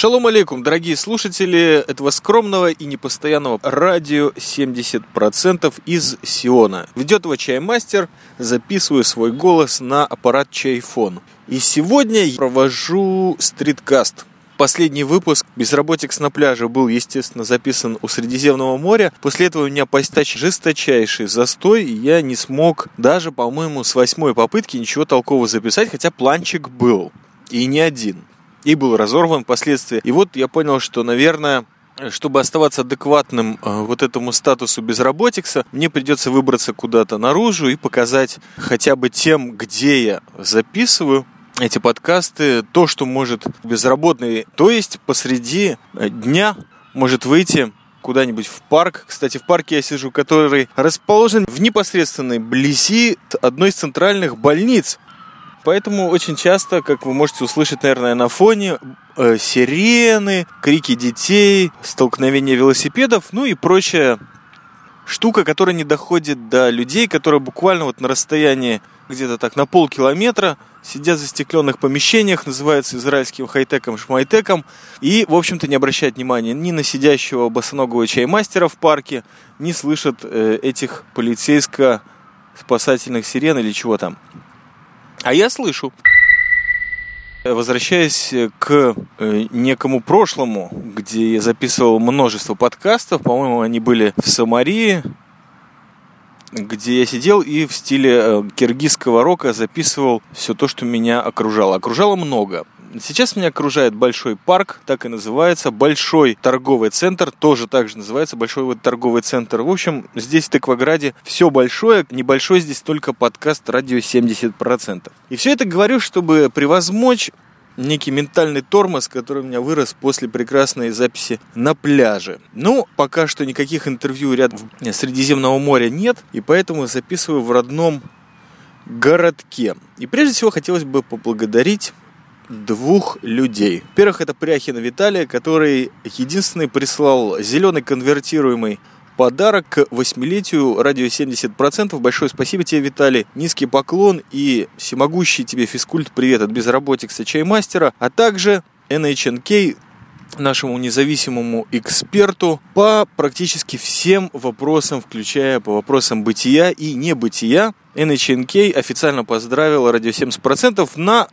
Шалом алейкум, дорогие слушатели этого скромного и непостоянного радио 70% из Сиона. Ведет его чаймастер, записываю свой голос на аппарат чайфон. И сегодня я провожу стриткаст. Последний выпуск «Безработикс на пляже» был, естественно, записан у Средиземного моря. После этого у меня постач жесточайший застой, и я не смог даже, по-моему, с восьмой попытки ничего толкового записать, хотя планчик был. И не один и был разорван впоследствии. И вот я понял, что, наверное, чтобы оставаться адекватным э, вот этому статусу безработикса, мне придется выбраться куда-то наружу и показать хотя бы тем, где я записываю эти подкасты, то, что может безработный, то есть посреди э, дня может выйти куда-нибудь в парк. Кстати, в парке я сижу, который расположен в непосредственной близи одной из центральных больниц Поэтому очень часто, как вы можете услышать, наверное, на фоне, э, сирены, крики детей, столкновения велосипедов, ну и прочая штука, которая не доходит до людей, которые буквально вот на расстоянии где-то так на полкилометра сидят в застекленных помещениях, называются израильским хай-теком, шмайтеком, и, в общем-то, не обращают внимания ни на сидящего босоногого чаймастера в парке, не слышат э, этих полицейско-спасательных сирен или чего там. А я слышу. Возвращаясь к э, некому прошлому, где я записывал множество подкастов, по-моему, они были в Самарии, где я сидел и в стиле э, киргизского рока записывал все то, что меня окружало. Окружало много. Сейчас меня окружает большой парк, так и называется, большой торговый центр, тоже так же называется, большой вот торговый центр. В общем, здесь в Тыкваграде все большое, небольшой здесь только подкаст радио 70%. И все это говорю, чтобы превозмочь некий ментальный тормоз, который у меня вырос после прекрасной записи на пляже. Ну, пока что никаких интервью рядом Средиземного моря нет, и поэтому записываю в родном городке. И прежде всего хотелось бы поблагодарить двух людей. Во-первых, это Пряхин Виталий, который единственный прислал зеленый конвертируемый подарок к восьмилетию радио 70%. Большое спасибо тебе, Виталий. Низкий поклон и всемогущий тебе физкульт привет от безработикса чаймастера, а также NHNK, нашему независимому эксперту по практически всем вопросам, включая по вопросам бытия и небытия. NHNK официально поздравил радио 70% на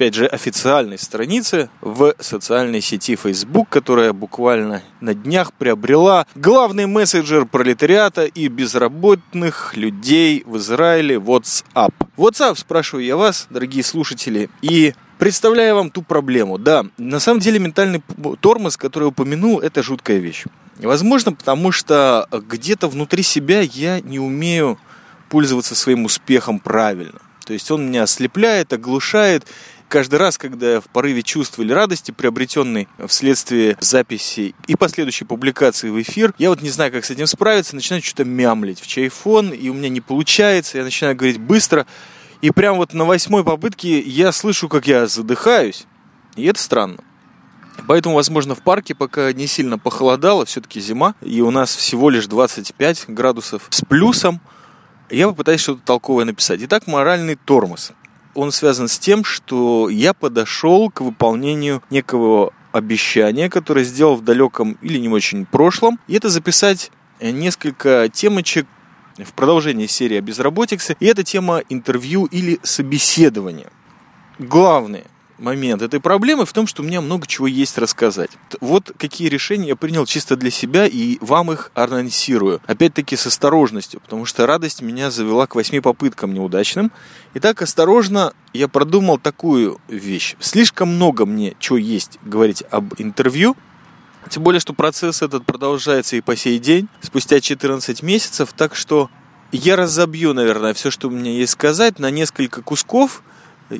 опять же, официальной странице в социальной сети Facebook, которая буквально на днях приобрела главный мессенджер пролетариата и безработных людей в Израиле WhatsApp. WhatsApp, спрашиваю я вас, дорогие слушатели, и представляю вам ту проблему. Да, на самом деле ментальный тормоз, который упомянул, это жуткая вещь. Возможно, потому что где-то внутри себя я не умею пользоваться своим успехом правильно. То есть он меня ослепляет, оглушает, каждый раз, когда в порыве чувств или радости, приобретенной вследствие записи и последующей публикации в эфир, я вот не знаю, как с этим справиться, начинаю что-то мямлить в чайфон, и у меня не получается, я начинаю говорить быстро, и прям вот на восьмой попытке я слышу, как я задыхаюсь, и это странно. Поэтому, возможно, в парке пока не сильно похолодало, все-таки зима, и у нас всего лишь 25 градусов с плюсом, я попытаюсь что-то толковое написать. Итак, моральный тормоз он связан с тем, что я подошел к выполнению некого обещания, которое сделал в далеком или не очень прошлом. И это записать несколько темочек в продолжении серии о безработице. И это тема интервью или собеседования. Главное – момент этой проблемы в том, что у меня много чего есть рассказать. Вот какие решения я принял чисто для себя и вам их анонсирую. Опять-таки с осторожностью, потому что радость меня завела к восьми попыткам неудачным. Итак, осторожно я продумал такую вещь. Слишком много мне чего есть говорить об интервью, тем более, что процесс этот продолжается и по сей день, спустя 14 месяцев, так что я разобью, наверное, все, что у меня есть сказать, на несколько кусков,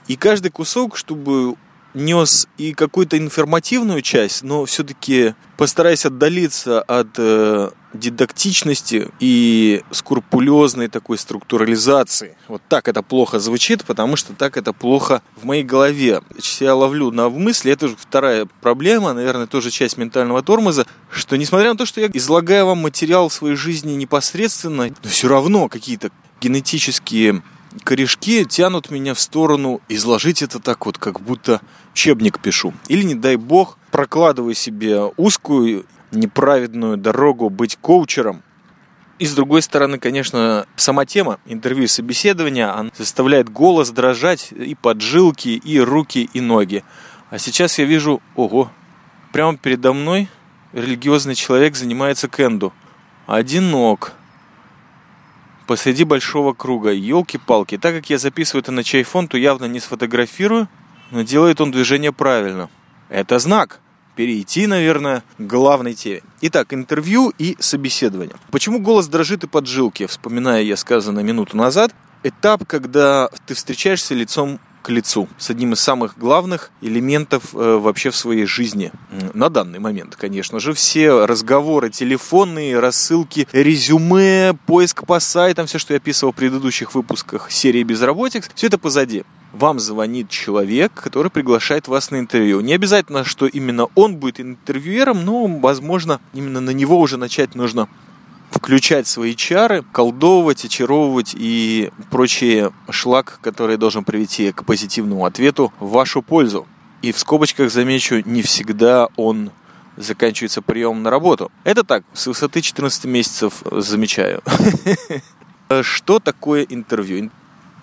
и каждый кусок, чтобы нес и какую-то информативную часть, но все-таки постараюсь отдалиться от э, дидактичности и скрупулезной такой структурализации. Вот так это плохо звучит, потому что так это плохо в моей голове. Я ловлю на мысли, это уже вторая проблема, наверное, тоже часть ментального тормоза, что несмотря на то, что я излагаю вам материал своей жизни непосредственно, но все равно какие-то генетические корешки тянут меня в сторону изложить это так вот, как будто учебник пишу. Или, не дай бог, прокладываю себе узкую, неправедную дорогу быть коучером. И с другой стороны, конечно, сама тема интервью и собеседования, она заставляет голос дрожать и поджилки, и руки, и ноги. А сейчас я вижу, ого, прямо передо мной религиозный человек занимается кенду. Одинок посреди большого круга. Елки-палки. Так как я записываю это на чайфон, то явно не сфотографирую, но делает он движение правильно. Это знак. Перейти, наверное, к главной теме. Итак, интервью и собеседование. Почему голос дрожит и поджилки? Вспоминая я сказанное минуту назад. Этап, когда ты встречаешься лицом к лицу с одним из самых главных элементов э, вообще в своей жизни. На данный момент, конечно же, все разговоры телефонные, рассылки, резюме, поиск по сайтам, все, что я описывал в предыдущих выпусках серии Безработикс, все это позади. Вам звонит человек, который приглашает вас на интервью. Не обязательно, что именно он будет интервьюером, но, возможно, именно на него уже начать нужно включать свои чары, колдовывать, очаровывать и прочие шлак, который должен привести к позитивному ответу в вашу пользу. И в скобочках замечу, не всегда он заканчивается приемом на работу. Это так, с высоты 14 месяцев замечаю. Что такое интервью?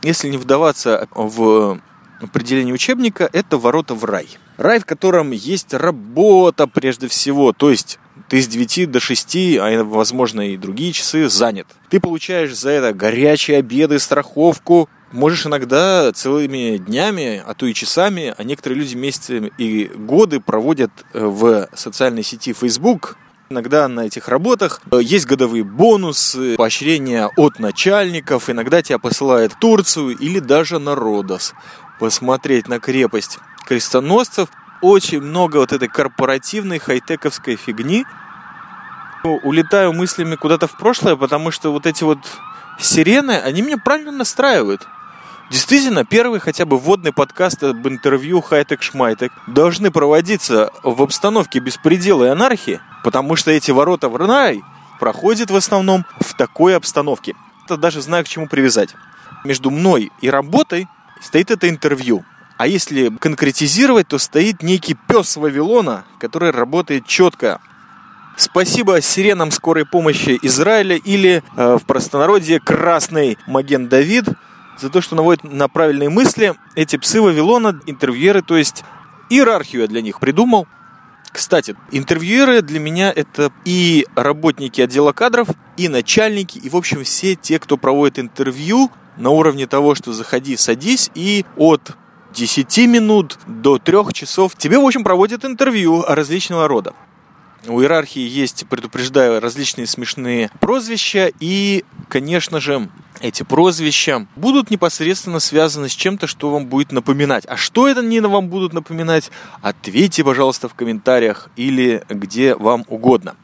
Если не вдаваться в определение учебника, это ворота в рай. Рай, в котором есть работа прежде всего, то есть ты с 9 до 6, а возможно и другие часы, занят. Ты получаешь за это горячие обеды, страховку, можешь иногда целыми днями, а то и часами, а некоторые люди месяцы и годы проводят э, в социальной сети Facebook, Иногда на этих работах. Э, есть годовые бонусы, поощрения от начальников, иногда тебя посылают в Турцию или даже на Родос посмотреть на крепость крестоносцев очень много вот этой корпоративной хай-тековской фигни. Улетаю мыслями куда-то в прошлое, потому что вот эти вот сирены, они меня правильно настраивают. Действительно, первый хотя бы вводный подкаст об интервью хай-тек шмайтек должны проводиться в обстановке беспредела и анархии, потому что эти ворота в рай проходят в основном в такой обстановке. Это даже знаю, к чему привязать. Между мной и работой стоит это интервью. А если конкретизировать, то стоит некий пес Вавилона, который работает четко. Спасибо сиренам скорой помощи Израиля или э, в простонародье красный Маген Давид за то, что наводит на правильные мысли. Эти псы Вавилона, интервьюеры, то есть иерархию я для них придумал. Кстати, интервьюеры для меня это и работники отдела кадров, и начальники, и, в общем, все те, кто проводит интервью на уровне того, что заходи, садись, и от 10 минут до 3 часов тебе, в общем, проводят интервью различного рода. У иерархии есть, предупреждаю, различные смешные прозвища, и, конечно же, эти прозвища будут непосредственно связаны с чем-то, что вам будет напоминать. А что это не вам будут напоминать? Ответьте, пожалуйста, в комментариях или где вам угодно.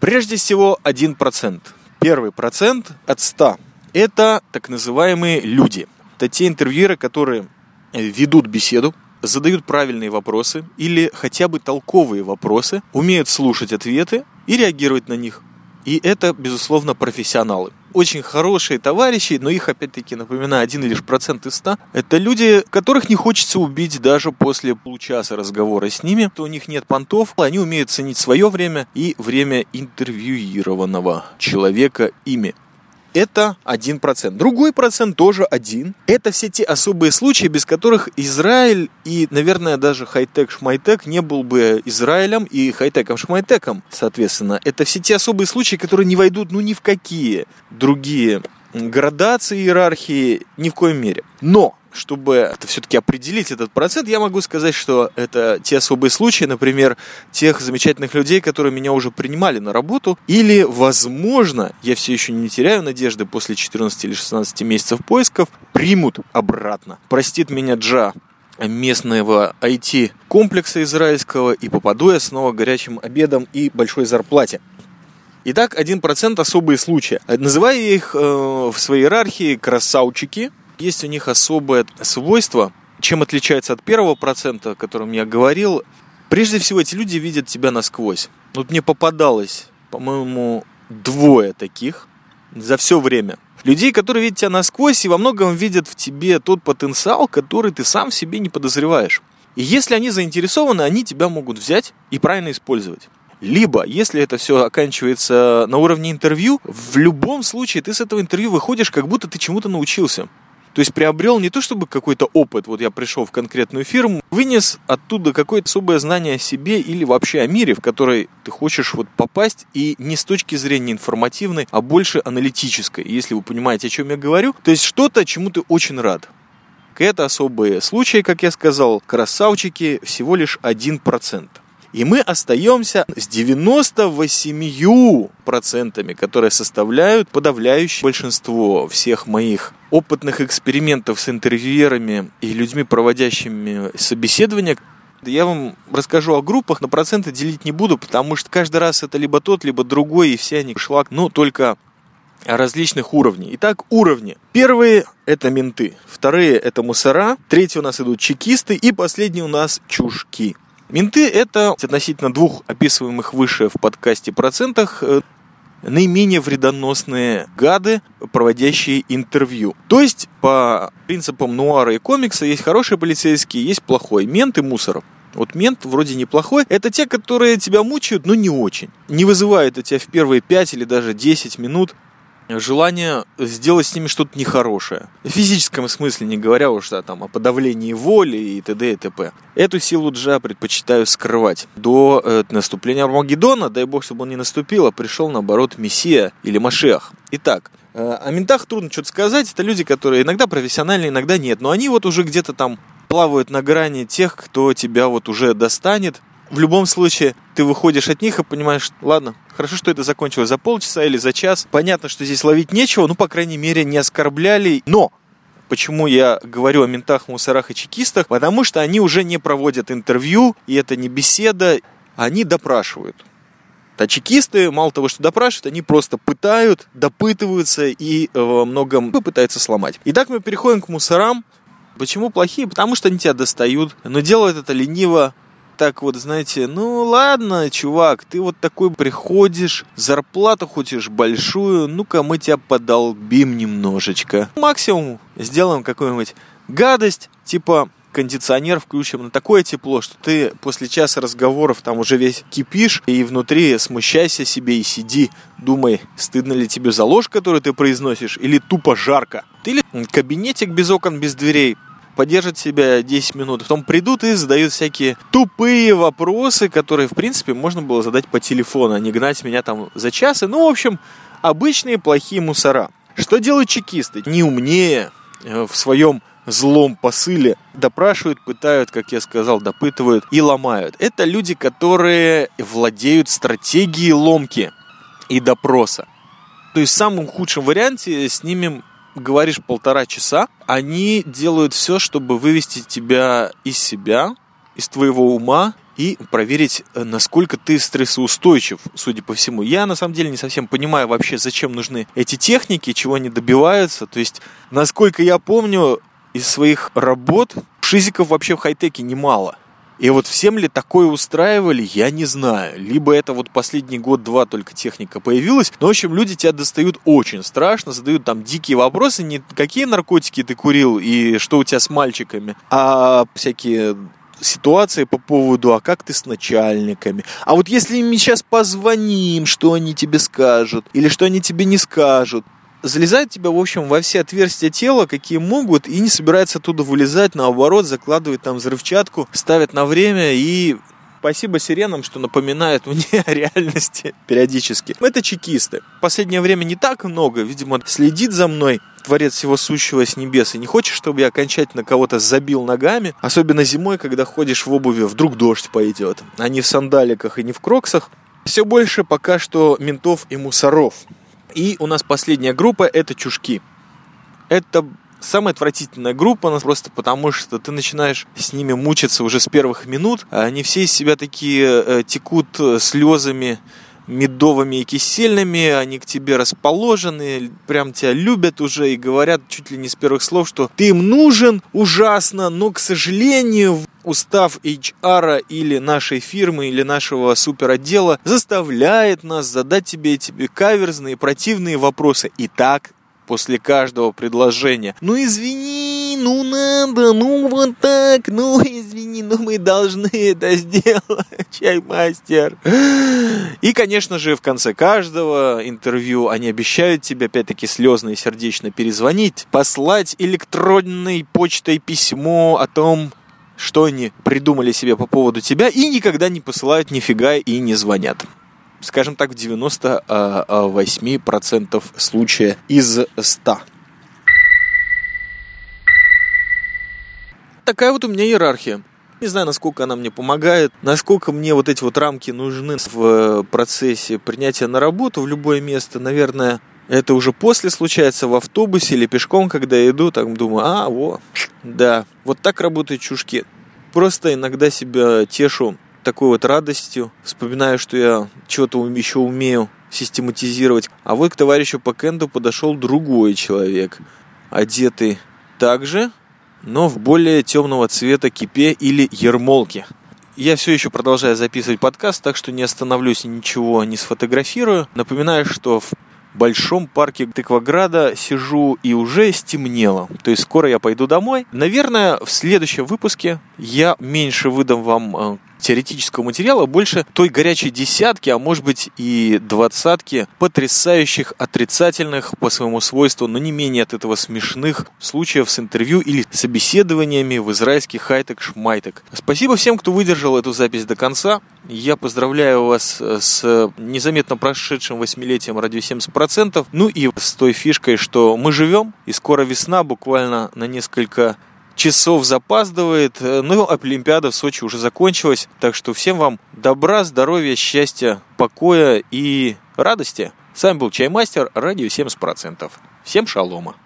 Прежде всего, 1%. Первый процент от 100 это так называемые люди. Это те интервьюеры, которые ведут беседу, задают правильные вопросы или хотя бы толковые вопросы, умеют слушать ответы и реагировать на них. И это, безусловно, профессионалы. Очень хорошие товарищи, но их, опять-таки, напоминаю, один лишь процент из ста. Это люди, которых не хочется убить даже после получаса разговора с ними. То у них нет понтов, они умеют ценить свое время и время интервьюированного человека ими это 1%. Другой процент тоже один. Это все те особые случаи, без которых Израиль и, наверное, даже хай-тек шмайтек не был бы Израилем и хай-теком шмайтеком, соответственно. Это все те особые случаи, которые не войдут ну ни в какие другие градации иерархии ни в коем мере. Но чтобы все-таки определить этот процент, я могу сказать, что это те особые случаи, например, тех замечательных людей, которые меня уже принимали на работу, или, возможно, я все еще не теряю надежды после 14 или 16 месяцев поисков, примут обратно. Простит меня Джа, местного IT-комплекса израильского, и попаду я снова горячим обедом и большой зарплате. Итак, 1% особые случаи. Называю их э, в своей иерархии красавчики, есть у них особое свойство, чем отличается от первого процента, о котором я говорил. Прежде всего, эти люди видят тебя насквозь. Вот мне попадалось, по-моему, двое таких. за все время. Людей, которые видят тебя насквозь и во многом видят в тебе тот потенциал, который ты сам в себе не подозреваешь. И если они заинтересованы, они тебя могут взять и правильно использовать. Либо, если это все оканчивается на уровне интервью, в любом случае ты с этого интервью выходишь, как будто ты чему-то научился. То есть приобрел не то чтобы какой-то опыт, вот я пришел в конкретную фирму, вынес оттуда какое-то особое знание о себе или вообще о мире, в который ты хочешь вот попасть, и не с точки зрения информативной, а больше аналитической, если вы понимаете, о чем я говорю. То есть что-то, чему ты очень рад. Это особые случаи, как я сказал, красавчики всего лишь 1%. И мы остаемся с 98%, которые составляют подавляющее большинство всех моих опытных экспериментов с интервьюерами и людьми, проводящими собеседования. Я вам расскажу о группах, на проценты делить не буду, потому что каждый раз это либо тот, либо другой, и все они шлак, ну, только различных уровней. Итак, уровни. Первые – это менты, вторые – это мусора, третьи у нас идут чекисты, и последние у нас чушки. Менты – это относительно двух описываемых выше в подкасте процентах э, наименее вредоносные гады, проводящие интервью. То есть, по принципам нуара и комикса, есть хорошие полицейские, есть плохой. Мент и мусор. Вот мент вроде неплохой. Это те, которые тебя мучают, но не очень. Не вызывают у тебя в первые 5 или даже 10 минут желание сделать с ними что-то нехорошее. В физическом смысле, не говоря уж да, там, о подавлении воли и т.д. и т.п. Эту силу Джа предпочитаю скрывать до э, наступления Армагеддона, дай бог, чтобы он не наступил, а пришел, наоборот, Мессия или Машех. Итак, э, о ментах трудно что-то сказать. Это люди, которые иногда профессиональные, иногда нет. Но они вот уже где-то там плавают на грани тех, кто тебя вот уже достанет, в любом случае ты выходишь от них и понимаешь, ладно, хорошо, что это закончилось за полчаса или за час. Понятно, что здесь ловить нечего, ну, по крайней мере, не оскорбляли. Но Почему я говорю о ментах, мусорах и чекистах? Потому что они уже не проводят интервью, и это не беседа, они допрашивают. А чекисты, мало того, что допрашивают, они просто пытают, допытываются и э, во многом пытаются сломать. Итак, мы переходим к мусорам. Почему плохие? Потому что они тебя достают, но делают это лениво, так вот, знаете, ну ладно, чувак, ты вот такой приходишь, зарплату хочешь большую, ну-ка мы тебя подолбим немножечко. Максимум сделаем какую-нибудь гадость, типа кондиционер включим на такое тепло, что ты после часа разговоров там уже весь кипишь, и внутри смущайся себе и сиди, думай, стыдно ли тебе за ложь, которую ты произносишь, или тупо жарко. Или кабинетик без окон, без дверей, поддержат себя 10 минут, потом придут и задают всякие тупые вопросы, которые, в принципе, можно было задать по телефону, а не гнать меня там за час. И, ну, в общем, обычные плохие мусора. Что делают чекисты? Не умнее э, в своем злом посыле допрашивают, пытают, как я сказал, допытывают и ломают. Это люди, которые владеют стратегией ломки и допроса. То есть в самом худшем варианте с ними говоришь полтора часа, они делают все, чтобы вывести тебя из себя, из твоего ума и проверить, э, насколько ты стрессоустойчив, судя по всему. Я на самом деле не совсем понимаю вообще, зачем нужны эти техники, чего они добиваются. То есть, насколько я помню, из своих работ шизиков вообще в хай-теке немало. И вот всем ли такое устраивали, я не знаю. Либо это вот последний год-два только техника появилась. Но, в общем, люди тебя достают очень страшно, задают там дикие вопросы. Не какие наркотики ты курил и что у тебя с мальчиками, а всякие ситуации по поводу, а как ты с начальниками? А вот если им сейчас позвоним, что они тебе скажут? Или что они тебе не скажут? Залезает тебя, в общем, во все отверстия тела, какие могут, и не собирается оттуда вылезать, наоборот, закладывает там взрывчатку, ставит на время и Спасибо сиренам, что напоминают мне о реальности периодически. Это чекисты. Последнее время не так много. Видимо, следит за мной Творец всего сущего с небес. И не хочешь, чтобы я окончательно кого-то забил ногами. Особенно зимой, когда ходишь в обуви, вдруг дождь пойдет. А не в сандаликах и не в кроксах. Все больше пока что ментов и мусоров. И у нас последняя группа – это чушки. Это самая отвратительная группа, просто потому что ты начинаешь с ними мучиться уже с первых минут. Они все из себя такие э, текут слезами, медовыми и кисельными, они к тебе расположены, прям тебя любят уже и говорят чуть ли не с первых слов, что ты им нужен ужасно, но, к сожалению, устав HR или нашей фирмы, или нашего суперотдела заставляет нас задать тебе эти каверзные, противные вопросы. И так после каждого предложения. Ну извини, ну надо, ну вот так, ну извини, ну мы должны это сделать, чаймастер. И, конечно же, в конце каждого интервью они обещают тебе, опять-таки, слезно и сердечно перезвонить, послать электронной почтой письмо о том, что они придумали себе по поводу тебя, и никогда не посылают нифига и не звонят скажем так, в 98% а, а, случаев из 100. Такая вот у меня иерархия. Не знаю, насколько она мне помогает, насколько мне вот эти вот рамки нужны в процессе принятия на работу в любое место. Наверное, это уже после случается в автобусе или пешком, когда я иду, так думаю, а, во, да, вот так работают чушки. Просто иногда себя тешу такой вот радостью, вспоминаю, что я что-то еще умею систематизировать. А вот к товарищу по кенду подошел другой человек, одетый также, но в более темного цвета кипе или ермолке. Я все еще продолжаю записывать подкаст, так что не остановлюсь и ничего не сфотографирую. Напоминаю, что в большом парке Тыкваграда сижу и уже стемнело. То есть скоро я пойду домой. Наверное, в следующем выпуске я меньше выдам вам э, теоретического материала больше той горячей десятки, а может быть и двадцатки потрясающих отрицательных по своему свойству, но не менее от этого смешных случаев с интервью или собеседованиями в израильских хайтек-шмайтек. Спасибо всем, кто выдержал эту запись до конца. Я поздравляю вас э, с незаметно прошедшим восьмилетием радио 70%. Ну и с той фишкой, что мы живем, и скоро весна, буквально на несколько часов запаздывает. Э, ну, Олимпиада в Сочи уже закончилась. Так что всем вам добра, здоровья, счастья, покоя и радости. С вами был Чаймастер, радио 70%. Всем шалома.